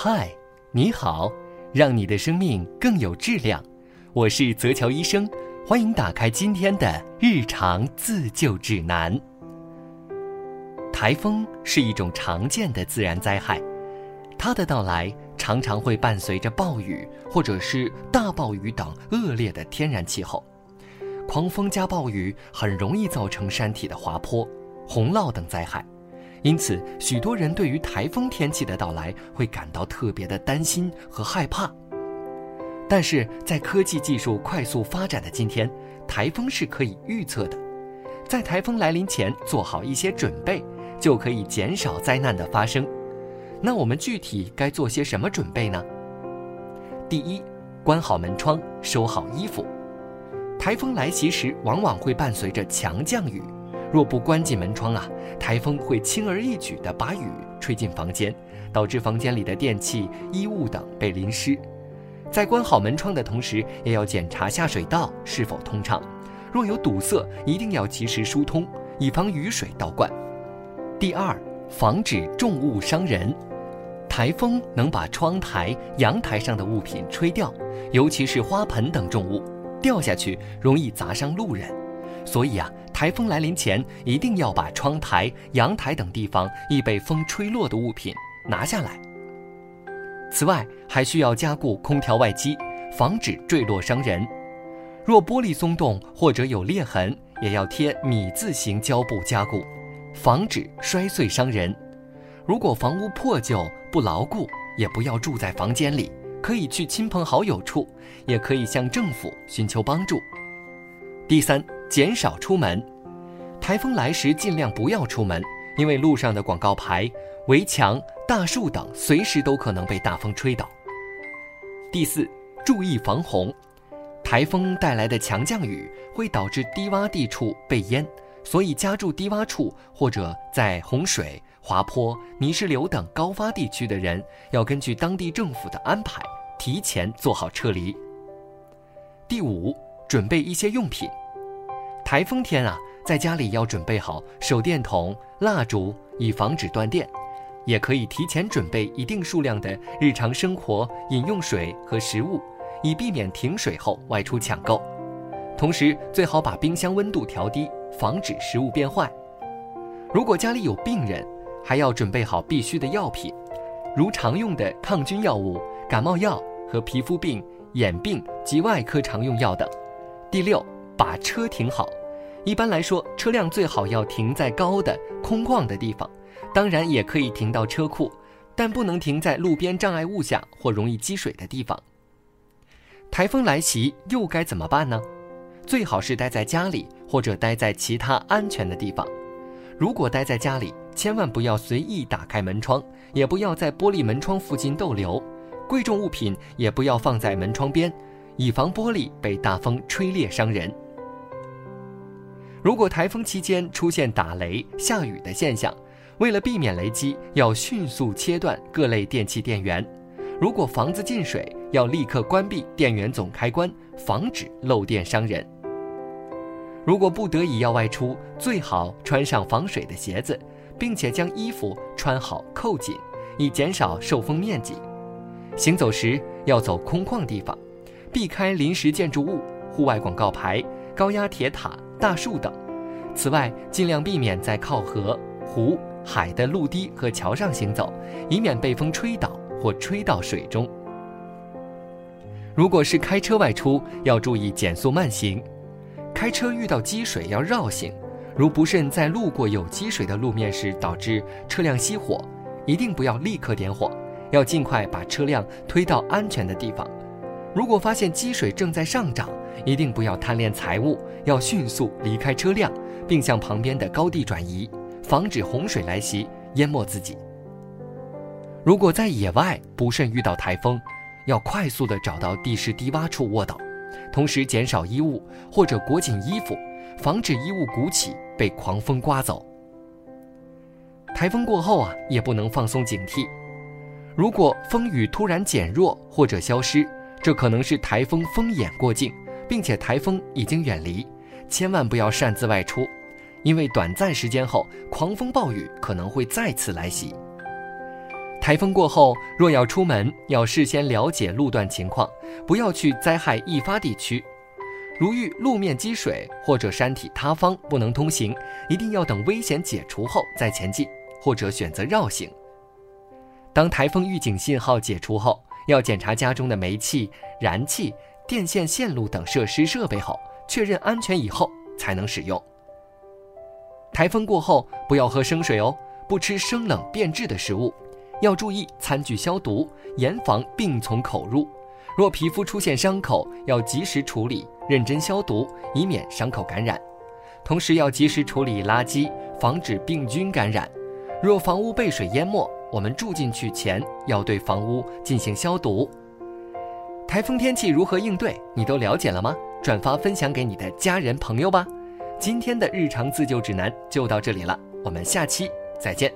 嗨，你好，让你的生命更有质量。我是泽乔医生，欢迎打开今天的日常自救指南。台风是一种常见的自然灾害，它的到来常常会伴随着暴雨或者是大暴雨等恶劣的天然气候。狂风加暴雨很容易造成山体的滑坡、洪涝等灾害。因此，许多人对于台风天气的到来会感到特别的担心和害怕。但是在科技技术快速发展的今天，台风是可以预测的，在台风来临前做好一些准备，就可以减少灾难的发生。那我们具体该做些什么准备呢？第一，关好门窗，收好衣服。台风来袭时，往往会伴随着强降雨。若不关紧门窗啊，台风会轻而易举地把雨吹进房间，导致房间里的电器、衣物等被淋湿。在关好门窗的同时，也要检查下水道是否通畅，若有堵塞，一定要及时疏通，以防雨水倒灌。第二，防止重物伤人。台风能把窗台、阳台上的物品吹掉，尤其是花盆等重物，掉下去容易砸伤路人。所以啊，台风来临前一定要把窗台、阳台等地方易被风吹落的物品拿下来。此外，还需要加固空调外机，防止坠落伤人。若玻璃松动或者有裂痕，也要贴米字形胶布加固，防止摔碎伤人。如果房屋破旧不牢固，也不要住在房间里，可以去亲朋好友处，也可以向政府寻求帮助。第三。减少出门，台风来时尽量不要出门，因为路上的广告牌、围墙、大树等随时都可能被大风吹倒。第四，注意防洪，台风带来的强降雨会导致低洼地处被淹，所以家住低洼处或者在洪水、滑坡、泥石流等高发地区的人，要根据当地政府的安排，提前做好撤离。第五，准备一些用品。台风天啊，在家里要准备好手电筒、蜡烛，以防止断电；也可以提前准备一定数量的日常生活饮用水和食物，以避免停水后外出抢购。同时，最好把冰箱温度调低，防止食物变坏。如果家里有病人，还要准备好必需的药品，如常用的抗菌药物、感冒药和皮肤病、眼病及外科常用药等。第六，把车停好。一般来说，车辆最好要停在高的空旷的地方，当然也可以停到车库，但不能停在路边障碍物下或容易积水的地方。台风来袭又该怎么办呢？最好是待在家里或者待在其他安全的地方。如果待在家里，千万不要随意打开门窗，也不要在玻璃门窗附近逗留，贵重物品也不要放在门窗边，以防玻璃被大风吹裂伤人。如果台风期间出现打雷、下雨的现象，为了避免雷击，要迅速切断各类电器电源。如果房子进水，要立刻关闭电源总开关，防止漏电伤人。如果不得已要外出，最好穿上防水的鞋子，并且将衣服穿好扣紧，以减少受风面积。行走时要走空旷地方，避开临时建筑物、户外广告牌、高压铁塔。大树等。此外，尽量避免在靠河、湖、海的陆堤和桥上行走，以免被风吹倒或吹到水中。如果是开车外出，要注意减速慢行。开车遇到积水要绕行，如不慎在路过有积水的路面时导致车辆熄火，一定不要立刻点火，要尽快把车辆推到安全的地方。如果发现积水正在上涨，一定不要贪恋财物，要迅速离开车辆，并向旁边的高地转移，防止洪水来袭淹没自己。如果在野外不慎遇到台风，要快速的找到地势低洼处卧倒，同时减少衣物或者裹紧衣服，防止衣物鼓起被狂风刮走。台风过后啊，也不能放松警惕，如果风雨突然减弱或者消失，这可能是台风风眼过境。并且台风已经远离，千万不要擅自外出，因为短暂时间后狂风暴雨可能会再次来袭。台风过后，若要出门，要事先了解路段情况，不要去灾害易发地区。如遇路面积水或者山体塌方不能通行，一定要等危险解除后再前进，或者选择绕行。当台风预警信号解除后，要检查家中的煤气、燃气、电线线路等设施设备后，确认安全以后才能使用。台风过后不要喝生水哦，不吃生冷变质的食物，要注意餐具消毒，严防病从口入。若皮肤出现伤口，要及时处理，认真消毒，以免伤口感染。同时要及时处理垃圾，防止病菌感染。若房屋被水淹没，我们住进去前要对房屋进行消毒。台风天气如何应对，你都了解了吗？转发分享给你的家人朋友吧。今天的日常自救指南就到这里了，我们下期再见。